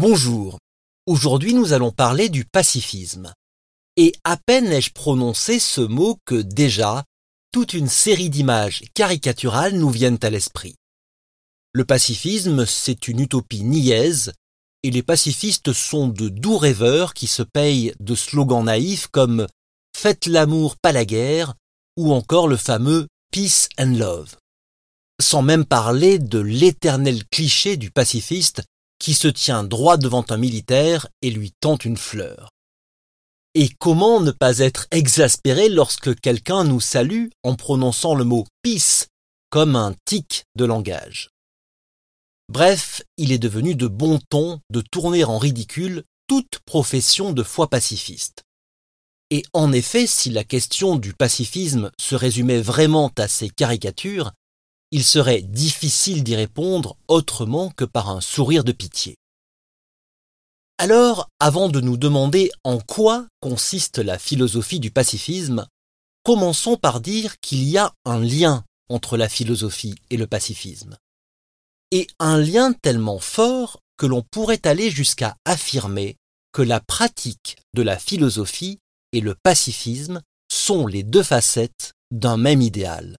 Bonjour. Aujourd'hui, nous allons parler du pacifisme. Et à peine ai-je prononcé ce mot que déjà, toute une série d'images caricaturales nous viennent à l'esprit. Le pacifisme, c'est une utopie niaise, et les pacifistes sont de doux rêveurs qui se payent de slogans naïfs comme Faites l'amour, pas la guerre, ou encore le fameux Peace and Love. Sans même parler de l'éternel cliché du pacifiste qui se tient droit devant un militaire et lui tend une fleur. Et comment ne pas être exaspéré lorsque quelqu'un nous salue en prononçant le mot peace comme un tic de langage? Bref, il est devenu de bon ton de tourner en ridicule toute profession de foi pacifiste. Et en effet, si la question du pacifisme se résumait vraiment à ces caricatures, il serait difficile d'y répondre autrement que par un sourire de pitié. Alors, avant de nous demander en quoi consiste la philosophie du pacifisme, commençons par dire qu'il y a un lien entre la philosophie et le pacifisme. Et un lien tellement fort que l'on pourrait aller jusqu'à affirmer que la pratique de la philosophie et le pacifisme sont les deux facettes d'un même idéal.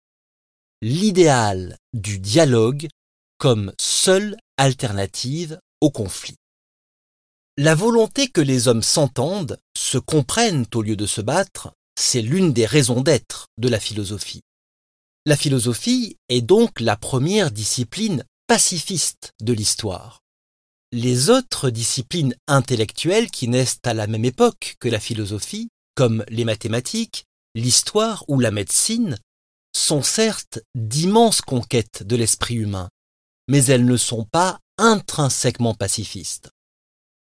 L'idéal du dialogue comme seule alternative au conflit. La volonté que les hommes s'entendent, se comprennent au lieu de se battre, c'est l'une des raisons d'être de la philosophie. La philosophie est donc la première discipline pacifiste de l'histoire. Les autres disciplines intellectuelles qui naissent à la même époque que la philosophie comme les mathématiques, l'histoire ou la médecine, sont certes d'immenses conquêtes de l'esprit humain, mais elles ne sont pas intrinsèquement pacifistes.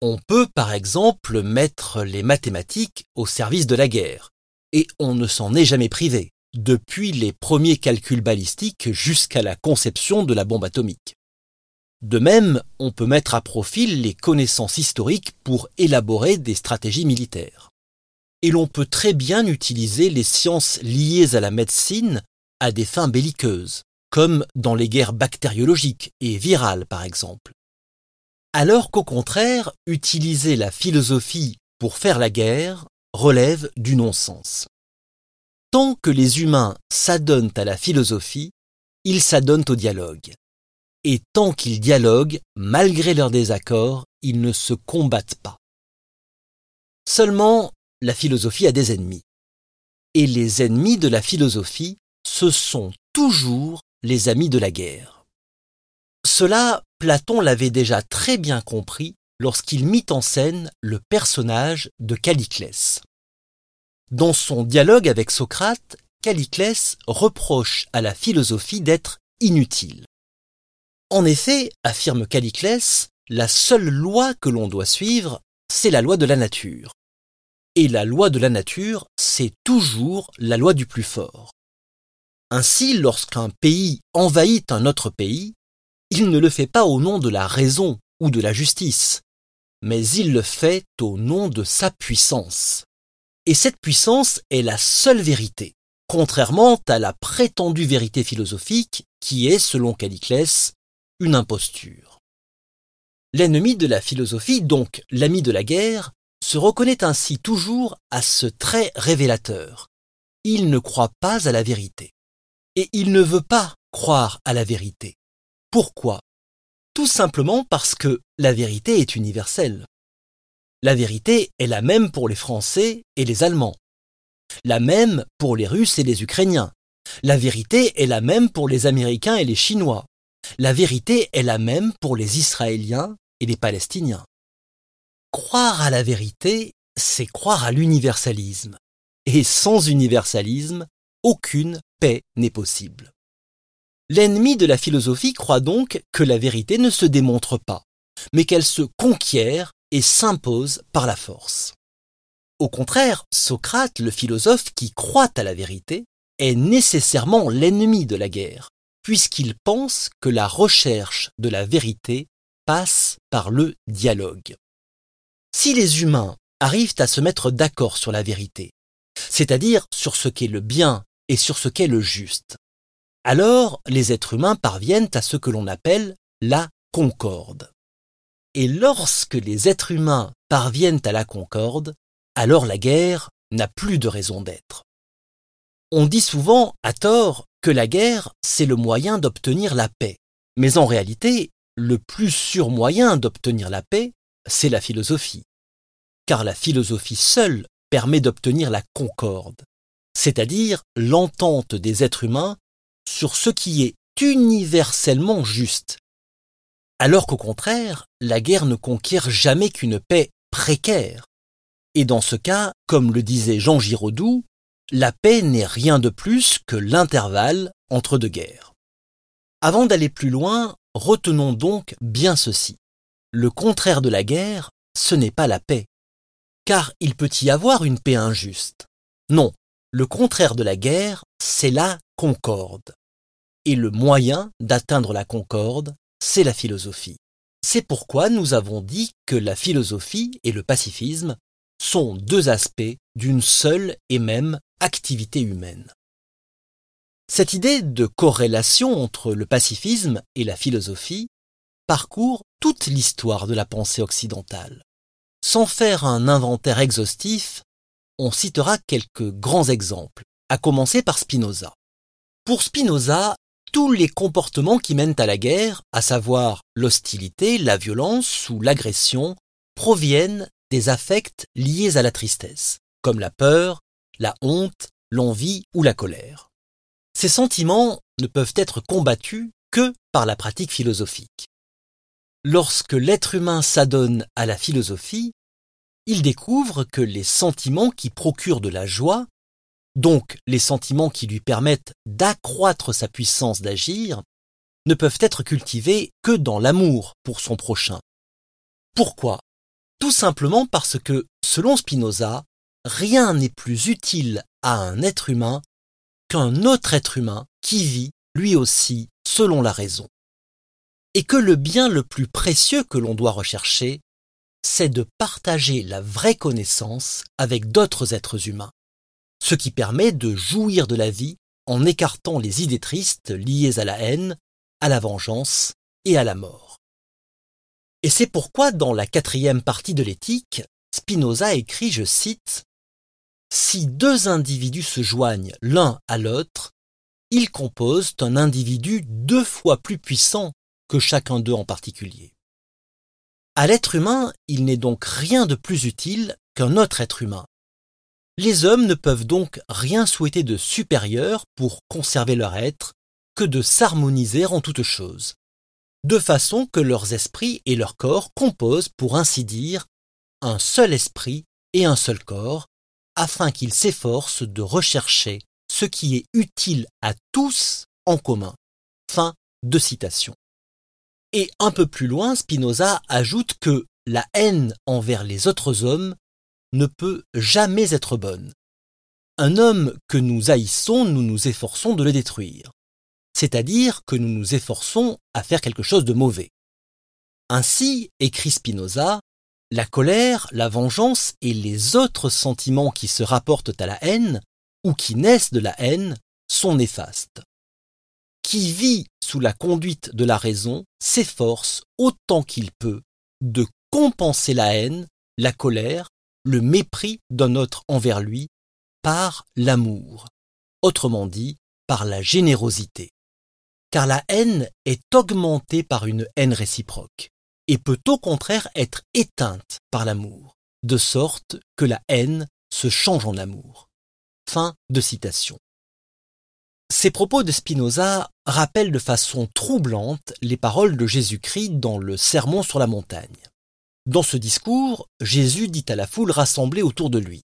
On peut par exemple mettre les mathématiques au service de la guerre, et on ne s'en est jamais privé, depuis les premiers calculs balistiques jusqu'à la conception de la bombe atomique. De même, on peut mettre à profit les connaissances historiques pour élaborer des stratégies militaires et l'on peut très bien utiliser les sciences liées à la médecine à des fins belliqueuses, comme dans les guerres bactériologiques et virales par exemple. Alors qu'au contraire, utiliser la philosophie pour faire la guerre relève du non-sens. Tant que les humains s'adonnent à la philosophie, ils s'adonnent au dialogue. Et tant qu'ils dialoguent, malgré leurs désaccords, ils ne se combattent pas. Seulement, la philosophie a des ennemis. Et les ennemis de la philosophie, ce sont toujours les amis de la guerre. Cela, Platon l'avait déjà très bien compris lorsqu'il mit en scène le personnage de Calliclès. Dans son dialogue avec Socrate, Calliclès reproche à la philosophie d'être inutile. En effet, affirme Calliclès, la seule loi que l'on doit suivre, c'est la loi de la nature. Et la loi de la nature, c'est toujours la loi du plus fort. Ainsi, lorsqu'un pays envahit un autre pays, il ne le fait pas au nom de la raison ou de la justice, mais il le fait au nom de sa puissance. Et cette puissance est la seule vérité, contrairement à la prétendue vérité philosophique qui est, selon Calliclès, une imposture. L'ennemi de la philosophie, donc l'ami de la guerre, se reconnaît ainsi toujours à ce trait révélateur. Il ne croit pas à la vérité. Et il ne veut pas croire à la vérité. Pourquoi? Tout simplement parce que la vérité est universelle. La vérité est la même pour les Français et les Allemands. La même pour les Russes et les Ukrainiens. La vérité est la même pour les Américains et les Chinois. La vérité est la même pour les Israéliens et les Palestiniens. Croire à la vérité, c'est croire à l'universalisme. Et sans universalisme, aucune paix n'est possible. L'ennemi de la philosophie croit donc que la vérité ne se démontre pas, mais qu'elle se conquiert et s'impose par la force. Au contraire, Socrate, le philosophe qui croit à la vérité, est nécessairement l'ennemi de la guerre, puisqu'il pense que la recherche de la vérité passe par le dialogue. Si les humains arrivent à se mettre d'accord sur la vérité, c'est-à-dire sur ce qu'est le bien et sur ce qu'est le juste, alors les êtres humains parviennent à ce que l'on appelle la concorde. Et lorsque les êtres humains parviennent à la concorde, alors la guerre n'a plus de raison d'être. On dit souvent, à tort, que la guerre, c'est le moyen d'obtenir la paix. Mais en réalité, le plus sûr moyen d'obtenir la paix, c'est la philosophie. Car la philosophie seule permet d'obtenir la concorde, c'est-à-dire l'entente des êtres humains sur ce qui est universellement juste. Alors qu'au contraire, la guerre ne conquiert jamais qu'une paix précaire. Et dans ce cas, comme le disait Jean Giraudoux, la paix n'est rien de plus que l'intervalle entre deux guerres. Avant d'aller plus loin, retenons donc bien ceci. Le contraire de la guerre, ce n'est pas la paix. Car il peut y avoir une paix injuste. Non, le contraire de la guerre, c'est la concorde. Et le moyen d'atteindre la concorde, c'est la philosophie. C'est pourquoi nous avons dit que la philosophie et le pacifisme sont deux aspects d'une seule et même activité humaine. Cette idée de corrélation entre le pacifisme et la philosophie parcourt toute l'histoire de la pensée occidentale. Sans faire un inventaire exhaustif, on citera quelques grands exemples, à commencer par Spinoza. Pour Spinoza, tous les comportements qui mènent à la guerre, à savoir l'hostilité, la violence ou l'agression, proviennent des affects liés à la tristesse, comme la peur, la honte, l'envie ou la colère. Ces sentiments ne peuvent être combattus que par la pratique philosophique. Lorsque l'être humain s'adonne à la philosophie, il découvre que les sentiments qui procurent de la joie, donc les sentiments qui lui permettent d'accroître sa puissance d'agir, ne peuvent être cultivés que dans l'amour pour son prochain. Pourquoi? Tout simplement parce que, selon Spinoza, rien n'est plus utile à un être humain qu'un autre être humain qui vit, lui aussi, selon la raison. Et que le bien le plus précieux que l'on doit rechercher, c'est de partager la vraie connaissance avec d'autres êtres humains, ce qui permet de jouir de la vie en écartant les idées tristes liées à la haine, à la vengeance et à la mort. Et c'est pourquoi dans la quatrième partie de l'éthique, Spinoza écrit, je cite, si deux individus se joignent l'un à l'autre, ils composent un individu deux fois plus puissant que chacun d'eux en particulier. À l'être humain, il n'est donc rien de plus utile qu'un autre être humain. Les hommes ne peuvent donc rien souhaiter de supérieur pour conserver leur être que de s'harmoniser en toutes choses, de façon que leurs esprits et leurs corps composent, pour ainsi dire, un seul esprit et un seul corps, afin qu'ils s'efforcent de rechercher ce qui est utile à tous en commun. Fin de citation. Et un peu plus loin, Spinoza ajoute que la haine envers les autres hommes ne peut jamais être bonne. Un homme que nous haïssons, nous nous efforçons de le détruire. C'est-à-dire que nous nous efforçons à faire quelque chose de mauvais. Ainsi, écrit Spinoza, la colère, la vengeance et les autres sentiments qui se rapportent à la haine ou qui naissent de la haine sont néfastes. Qui vit sous la conduite de la raison s'efforce autant qu'il peut de compenser la haine, la colère, le mépris d'un autre envers lui par l'amour, autrement dit par la générosité. Car la haine est augmentée par une haine réciproque et peut au contraire être éteinte par l'amour, de sorte que la haine se change en amour. Fin de citation. Ces propos de Spinoza rappellent de façon troublante les paroles de Jésus-Christ dans le Sermon sur la montagne. Dans ce discours, Jésus dit à la foule rassemblée autour de lui.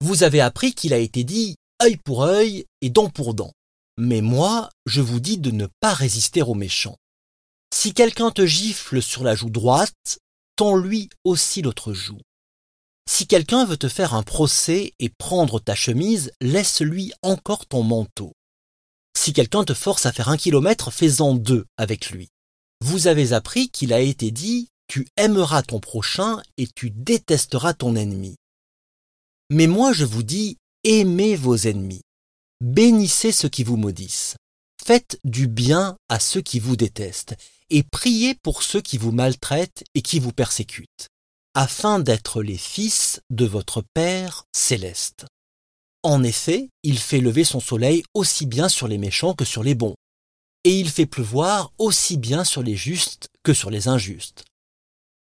Vous avez appris qu'il a été dit œil pour œil et dent pour dent. Mais moi, je vous dis de ne pas résister aux méchants. Si quelqu'un te gifle sur la joue droite, tends-lui aussi l'autre joue. Si quelqu'un veut te faire un procès et prendre ta chemise, laisse-lui encore ton manteau. Si quelqu'un te force à faire un kilomètre, fais-en deux avec lui. Vous avez appris qu'il a été dit, tu aimeras ton prochain et tu détesteras ton ennemi. Mais moi je vous dis, aimez vos ennemis. Bénissez ceux qui vous maudissent. Faites du bien à ceux qui vous détestent, et priez pour ceux qui vous maltraitent et qui vous persécutent, afin d'être les fils de votre Père céleste. En effet, il fait lever son soleil aussi bien sur les méchants que sur les bons, et il fait pleuvoir aussi bien sur les justes que sur les injustes.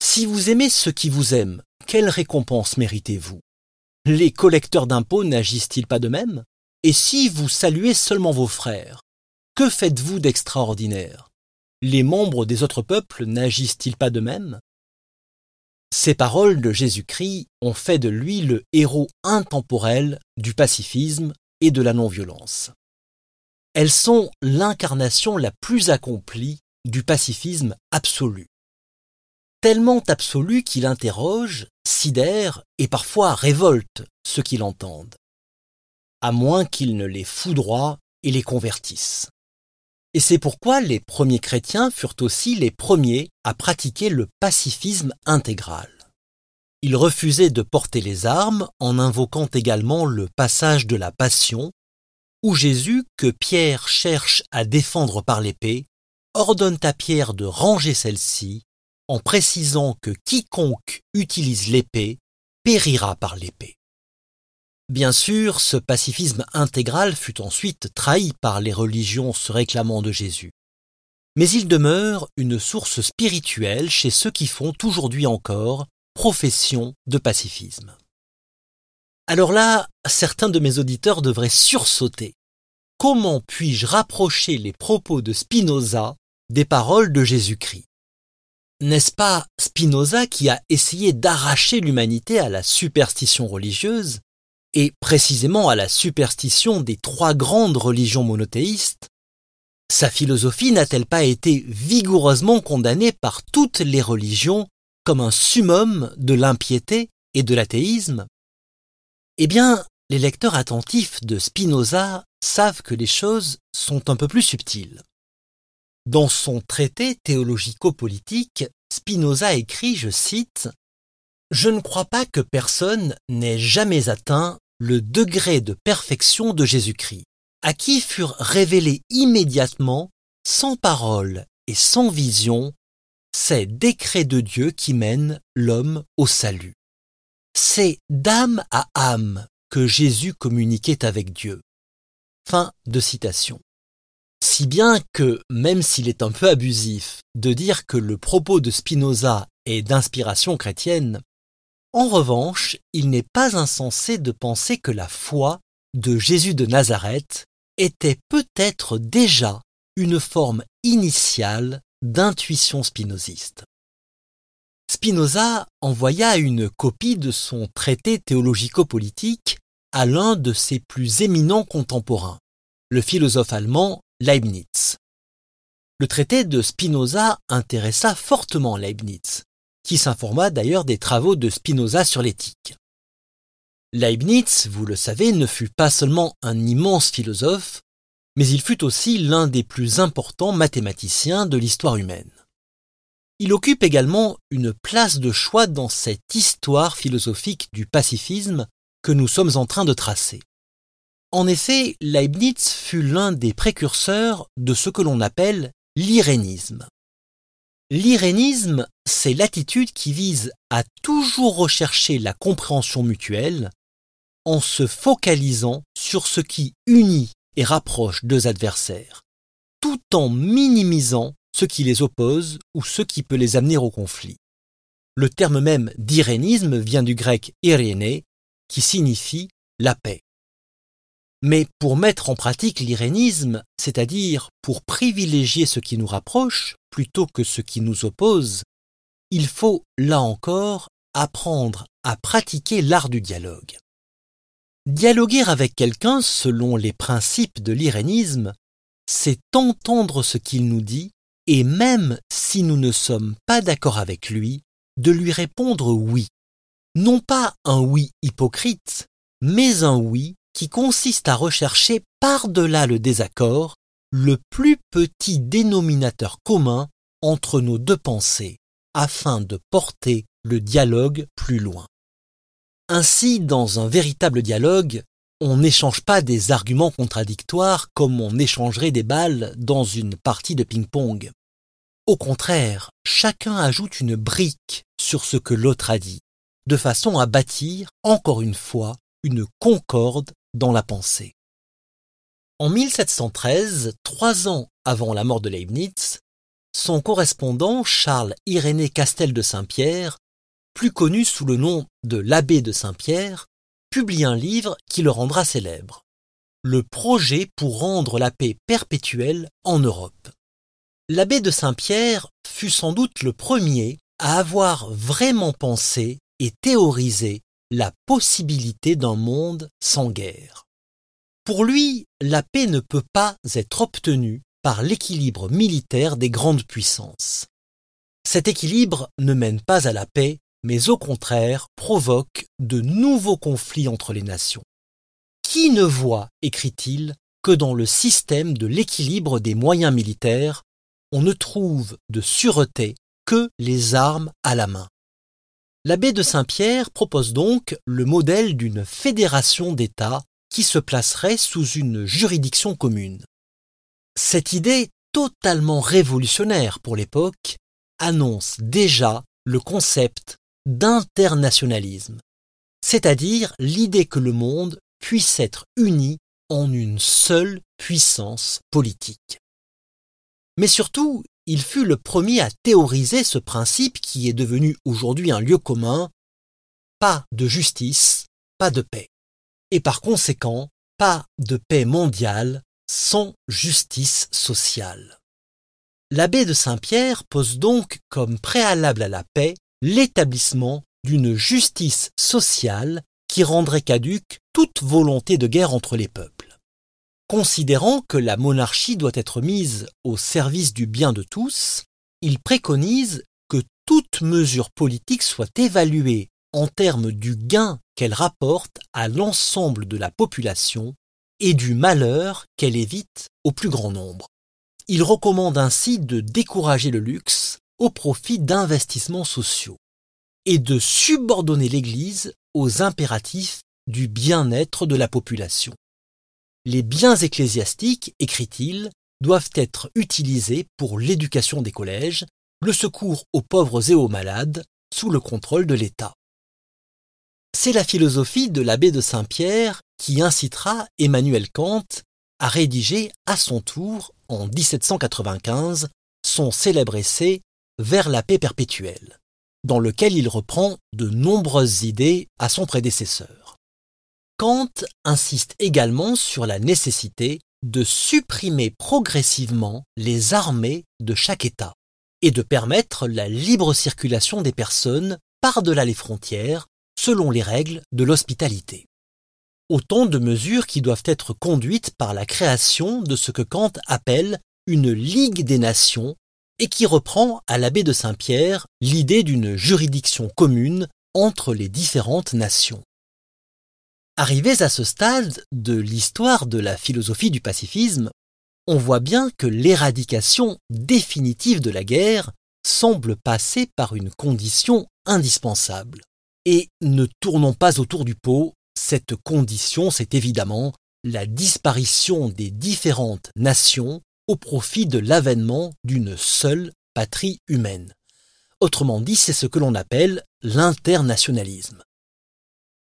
Si vous aimez ceux qui vous aiment, quelle récompense méritez-vous? Les collecteurs d'impôts n'agissent-ils pas de même? Et si vous saluez seulement vos frères, que faites-vous d'extraordinaire? Les membres des autres peuples n'agissent-ils pas de même? Ces paroles de Jésus-Christ ont fait de lui le héros intemporel du pacifisme et de la non-violence. Elles sont l'incarnation la plus accomplie du pacifisme absolu tellement absolu qu'il interroge, sidère et parfois révolte ceux qui l'entendent, à moins qu'il ne les foudroie et les convertisse. Et c'est pourquoi les premiers chrétiens furent aussi les premiers à pratiquer le pacifisme intégral. Ils refusaient de porter les armes en invoquant également le passage de la Passion, où Jésus, que Pierre cherche à défendre par l'épée, ordonne à Pierre de ranger celle-ci en précisant que quiconque utilise l'épée périra par l'épée. Bien sûr, ce pacifisme intégral fut ensuite trahi par les religions se réclamant de Jésus. Mais il demeure une source spirituelle chez ceux qui font aujourd'hui encore profession de pacifisme. Alors là, certains de mes auditeurs devraient sursauter. Comment puis-je rapprocher les propos de Spinoza des paroles de Jésus-Christ? N'est-ce pas Spinoza qui a essayé d'arracher l'humanité à la superstition religieuse, et précisément à la superstition des trois grandes religions monothéistes Sa philosophie n'a-t-elle pas été vigoureusement condamnée par toutes les religions comme un summum de l'impiété et de l'athéisme? Eh bien, les lecteurs attentifs de Spinoza savent que les choses sont un peu plus subtiles. Dans son traité théologico-politique, Spinoza écrit, je cite, Je ne crois pas que personne n'ait jamais atteint le degré de perfection de Jésus-Christ, à qui furent révélés immédiatement, sans parole et sans vision, ces décrets de Dieu qui mènent l'homme au salut. C'est d'âme à âme que Jésus communiquait avec Dieu. Fin de citation. Si bien que, même s'il est un peu abusif de dire que le propos de Spinoza est d'inspiration chrétienne, en revanche, il n'est pas insensé de penser que la foi de Jésus de Nazareth était peut-être déjà une forme initiale d'intuition spinoziste. Spinoza envoya une copie de son traité théologico-politique à l'un de ses plus éminents contemporains, le philosophe allemand Leibniz. Le traité de Spinoza intéressa fortement Leibniz, qui s'informa d'ailleurs des travaux de Spinoza sur l'éthique. Leibniz, vous le savez, ne fut pas seulement un immense philosophe, mais il fut aussi l'un des plus importants mathématiciens de l'histoire humaine. Il occupe également une place de choix dans cette histoire philosophique du pacifisme que nous sommes en train de tracer. En effet, Leibniz fut l'un des précurseurs de ce que l'on appelle l'irénisme. L'irénisme, c'est l'attitude qui vise à toujours rechercher la compréhension mutuelle en se focalisant sur ce qui unit et rapproche deux adversaires, tout en minimisant ce qui les oppose ou ce qui peut les amener au conflit. Le terme même d'irénisme vient du grec iréné, qui signifie la paix. Mais pour mettre en pratique l'irénisme, c'est-à-dire pour privilégier ce qui nous rapproche plutôt que ce qui nous oppose, il faut, là encore, apprendre à pratiquer l'art du dialogue. Dialoguer avec quelqu'un selon les principes de l'irénisme, c'est entendre ce qu'il nous dit et même si nous ne sommes pas d'accord avec lui, de lui répondre oui. Non pas un oui hypocrite, mais un oui qui consiste à rechercher par-delà le désaccord le plus petit dénominateur commun entre nos deux pensées, afin de porter le dialogue plus loin. Ainsi, dans un véritable dialogue, on n'échange pas des arguments contradictoires comme on échangerait des balles dans une partie de ping-pong. Au contraire, chacun ajoute une brique sur ce que l'autre a dit, de façon à bâtir, encore une fois, une concorde dans la pensée. En 1713, trois ans avant la mort de Leibniz, son correspondant Charles Irénée Castel de Saint-Pierre, plus connu sous le nom de l'abbé de Saint-Pierre, publie un livre qui le rendra célèbre. Le projet pour rendre la paix perpétuelle en Europe. L'abbé de Saint-Pierre fut sans doute le premier à avoir vraiment pensé et théorisé la possibilité d'un monde sans guerre. Pour lui, la paix ne peut pas être obtenue par l'équilibre militaire des grandes puissances. Cet équilibre ne mène pas à la paix, mais au contraire provoque de nouveaux conflits entre les nations. Qui ne voit, écrit-il, que dans le système de l'équilibre des moyens militaires, on ne trouve de sûreté que les armes à la main. L'abbé de Saint-Pierre propose donc le modèle d'une fédération d'États qui se placerait sous une juridiction commune. Cette idée totalement révolutionnaire pour l'époque annonce déjà le concept d'internationalisme, c'est-à-dire l'idée que le monde puisse être uni en une seule puissance politique. Mais surtout, il fut le premier à théoriser ce principe qui est devenu aujourd'hui un lieu commun, pas de justice, pas de paix. Et par conséquent, pas de paix mondiale sans justice sociale. L'abbé de Saint-Pierre pose donc comme préalable à la paix l'établissement d'une justice sociale qui rendrait caduque toute volonté de guerre entre les peuples. Considérant que la monarchie doit être mise au service du bien de tous, il préconise que toute mesure politique soit évaluée en termes du gain qu'elle rapporte à l'ensemble de la population et du malheur qu'elle évite au plus grand nombre. Il recommande ainsi de décourager le luxe au profit d'investissements sociaux et de subordonner l'Église aux impératifs du bien-être de la population. Les biens ecclésiastiques, écrit-il, doivent être utilisés pour l'éducation des collèges, le secours aux pauvres et aux malades, sous le contrôle de l'État. C'est la philosophie de l'abbé de Saint-Pierre qui incitera Emmanuel Kant à rédiger à son tour, en 1795, son célèbre essai Vers la paix perpétuelle, dans lequel il reprend de nombreuses idées à son prédécesseur. Kant insiste également sur la nécessité de supprimer progressivement les armées de chaque État et de permettre la libre circulation des personnes par-delà les frontières selon les règles de l'hospitalité. Autant de mesures qui doivent être conduites par la création de ce que Kant appelle une Ligue des Nations et qui reprend à l'abbé de Saint-Pierre l'idée d'une juridiction commune entre les différentes nations. Arrivés à ce stade de l'histoire de la philosophie du pacifisme, on voit bien que l'éradication définitive de la guerre semble passer par une condition indispensable. Et ne tournons pas autour du pot, cette condition, c'est évidemment la disparition des différentes nations au profit de l'avènement d'une seule patrie humaine. Autrement dit, c'est ce que l'on appelle l'internationalisme.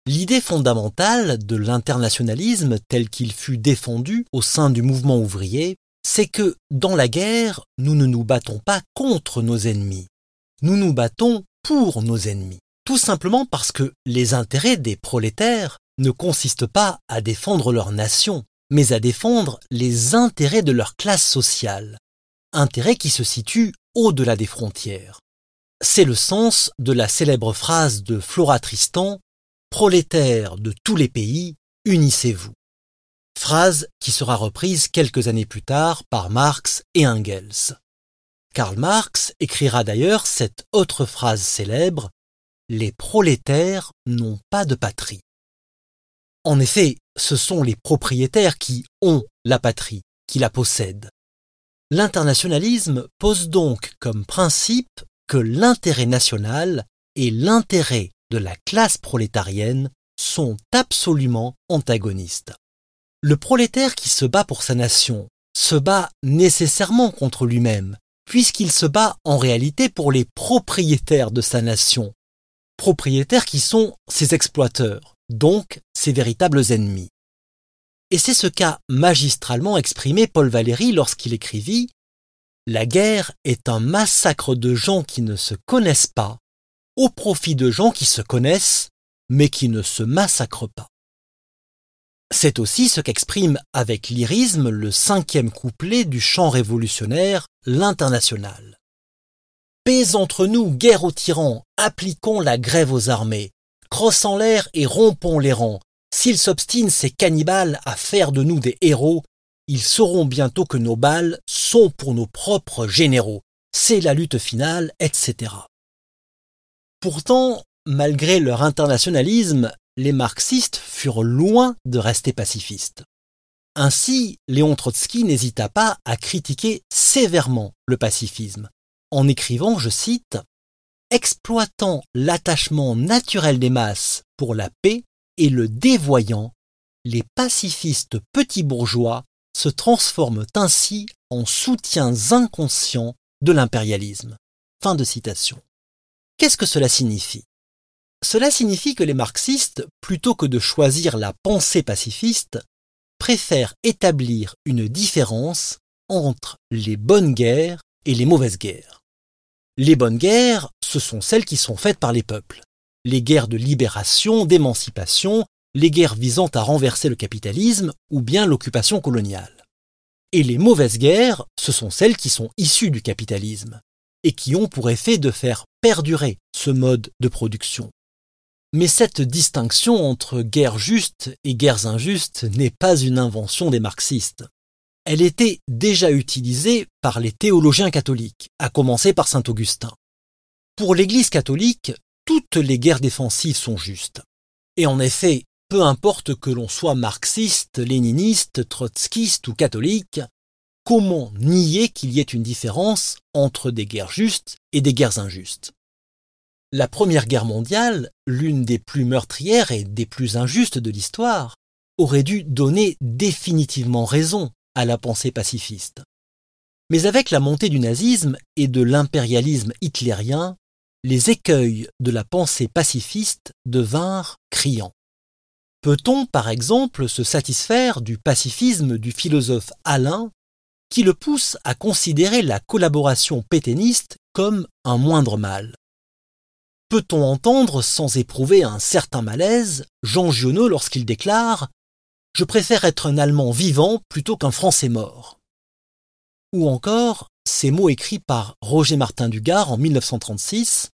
L'idée fondamentale de l'internationalisme tel qu'il fut défendu au sein du mouvement ouvrier, c'est que dans la guerre, nous ne nous battons pas contre nos ennemis, nous nous battons pour nos ennemis. Tout simplement parce que les intérêts des prolétaires ne consistent pas à défendre leur nation, mais à défendre les intérêts de leur classe sociale, intérêts qui se situent au-delà des frontières. C'est le sens de la célèbre phrase de Flora Tristan Prolétaires de tous les pays, unissez-vous. Phrase qui sera reprise quelques années plus tard par Marx et Engels. Karl Marx écrira d'ailleurs cette autre phrase célèbre Les prolétaires n'ont pas de patrie. En effet, ce sont les propriétaires qui ont la patrie, qui la possèdent. L'internationalisme pose donc comme principe que l'intérêt national et l'intérêt de la classe prolétarienne sont absolument antagonistes. Le prolétaire qui se bat pour sa nation se bat nécessairement contre lui-même, puisqu'il se bat en réalité pour les propriétaires de sa nation, propriétaires qui sont ses exploiteurs, donc ses véritables ennemis. Et c'est ce qu'a magistralement exprimé Paul Valéry lorsqu'il écrivit La guerre est un massacre de gens qui ne se connaissent pas, au profit de gens qui se connaissent, mais qui ne se massacrent pas. C'est aussi ce qu'exprime avec lyrisme le cinquième couplet du chant révolutionnaire, l'International. Paix entre nous, guerre aux tyrans, appliquons la grève aux armées, crossons l'air et rompons les rangs. S'ils s'obstinent ces cannibales à faire de nous des héros, ils sauront bientôt que nos balles sont pour nos propres généraux. C'est la lutte finale, etc. Pourtant, malgré leur internationalisme, les marxistes furent loin de rester pacifistes. Ainsi, Léon Trotsky n'hésita pas à critiquer sévèrement le pacifisme, en écrivant, je cite, Exploitant l'attachement naturel des masses pour la paix et le dévoyant, les pacifistes petits bourgeois se transforment ainsi en soutiens inconscients de l'impérialisme. Fin de citation. Qu'est-ce que cela signifie? Cela signifie que les marxistes, plutôt que de choisir la pensée pacifiste, préfèrent établir une différence entre les bonnes guerres et les mauvaises guerres. Les bonnes guerres, ce sont celles qui sont faites par les peuples. Les guerres de libération, d'émancipation, les guerres visant à renverser le capitalisme ou bien l'occupation coloniale. Et les mauvaises guerres, ce sont celles qui sont issues du capitalisme et qui ont pour effet de faire perdurer ce mode de production. Mais cette distinction entre guerres justes et guerres injustes n'est pas une invention des marxistes. Elle était déjà utilisée par les théologiens catholiques, à commencer par saint Augustin. Pour l'Église catholique, toutes les guerres défensives sont justes. Et en effet, peu importe que l'on soit marxiste, léniniste, trotskiste ou catholique, comment nier qu'il y ait une différence entre des guerres justes et des guerres injustes? La Première Guerre mondiale, l'une des plus meurtrières et des plus injustes de l'histoire, aurait dû donner définitivement raison à la pensée pacifiste. Mais avec la montée du nazisme et de l'impérialisme hitlérien, les écueils de la pensée pacifiste devinrent criants. Peut-on, par exemple, se satisfaire du pacifisme du philosophe Alain, qui le pousse à considérer la collaboration pétainiste comme un moindre mal Peut-on entendre sans éprouver un certain malaise Jean Giono lorsqu'il déclare Je préfère être un Allemand vivant plutôt qu'un Français mort Ou encore ces mots écrits par Roger Martin Dugard en 1936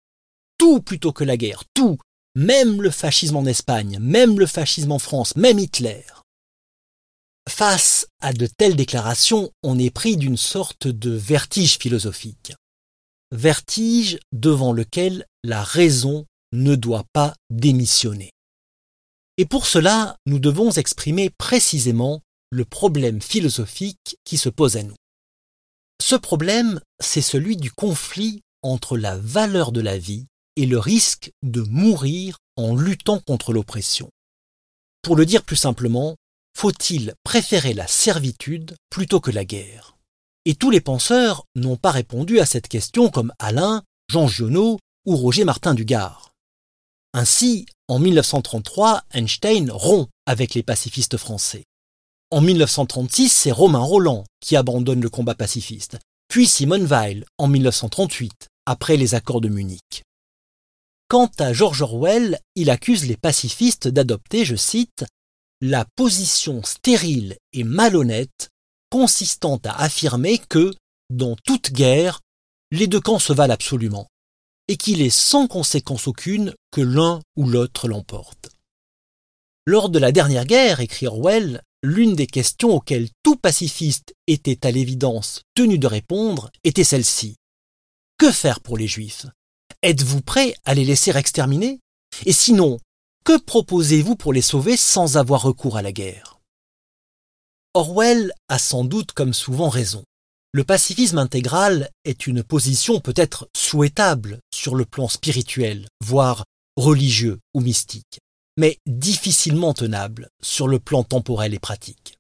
Tout plutôt que la guerre, tout, même le fascisme en Espagne, même le fascisme en France, même Hitler. Face à de telles déclarations, on est pris d'une sorte de vertige philosophique vertige devant lequel la raison ne doit pas démissionner. Et pour cela, nous devons exprimer précisément le problème philosophique qui se pose à nous. Ce problème, c'est celui du conflit entre la valeur de la vie et le risque de mourir en luttant contre l'oppression. Pour le dire plus simplement, faut-il préférer la servitude plutôt que la guerre? Et tous les penseurs n'ont pas répondu à cette question comme Alain, Jean Giono ou Roger Martin Dugard. Ainsi, en 1933, Einstein rompt avec les pacifistes français. En 1936, c'est Romain Roland qui abandonne le combat pacifiste, puis Simone Weil en 1938, après les accords de Munich. Quant à George Orwell, il accuse les pacifistes d'adopter, je cite, la position stérile et malhonnête consistant à affirmer que, dans toute guerre, les deux camps se valent absolument, et qu'il est sans conséquence aucune que l'un ou l'autre l'emporte. Lors de la dernière guerre, écrit Orwell, l'une des questions auxquelles tout pacifiste était à l'évidence tenu de répondre était celle-ci. Que faire pour les Juifs? Êtes-vous prêt à les laisser exterminer? Et sinon, que proposez-vous pour les sauver sans avoir recours à la guerre? Orwell a sans doute comme souvent raison. Le pacifisme intégral est une position peut-être souhaitable sur le plan spirituel, voire religieux ou mystique, mais difficilement tenable sur le plan temporel et pratique.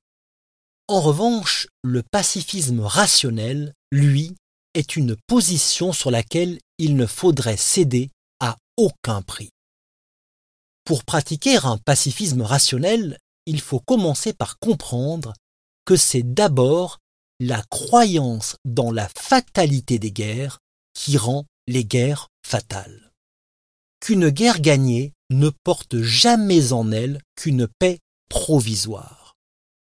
En revanche, le pacifisme rationnel, lui, est une position sur laquelle il ne faudrait céder à aucun prix. Pour pratiquer un pacifisme rationnel, il faut commencer par comprendre que c'est d'abord la croyance dans la fatalité des guerres qui rend les guerres fatales. Qu'une guerre gagnée ne porte jamais en elle qu'une paix provisoire.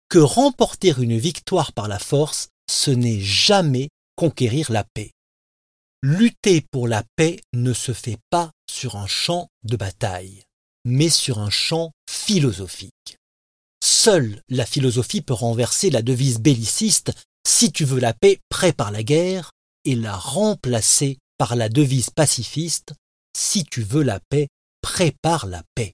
Que remporter une victoire par la force, ce n'est jamais conquérir la paix. Lutter pour la paix ne se fait pas sur un champ de bataille, mais sur un champ philosophique. Seule la philosophie peut renverser la devise belliciste si tu veux la paix, prépare la guerre, et la remplacer par la devise pacifiste si tu veux la paix, prépare la paix.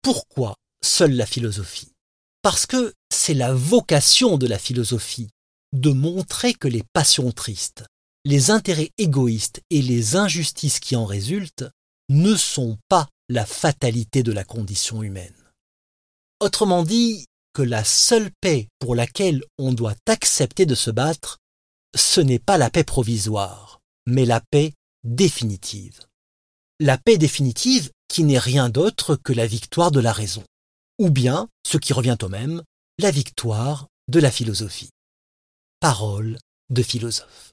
Pourquoi seule la philosophie? Parce que c'est la vocation de la philosophie de montrer que les passions tristes, les intérêts égoïstes et les injustices qui en résultent ne sont pas la fatalité de la condition humaine. Autrement dit, que la seule paix pour laquelle on doit accepter de se battre, ce n'est pas la paix provisoire, mais la paix définitive. La paix définitive qui n'est rien d'autre que la victoire de la raison, ou bien, ce qui revient au même, la victoire de la philosophie. Parole de philosophe.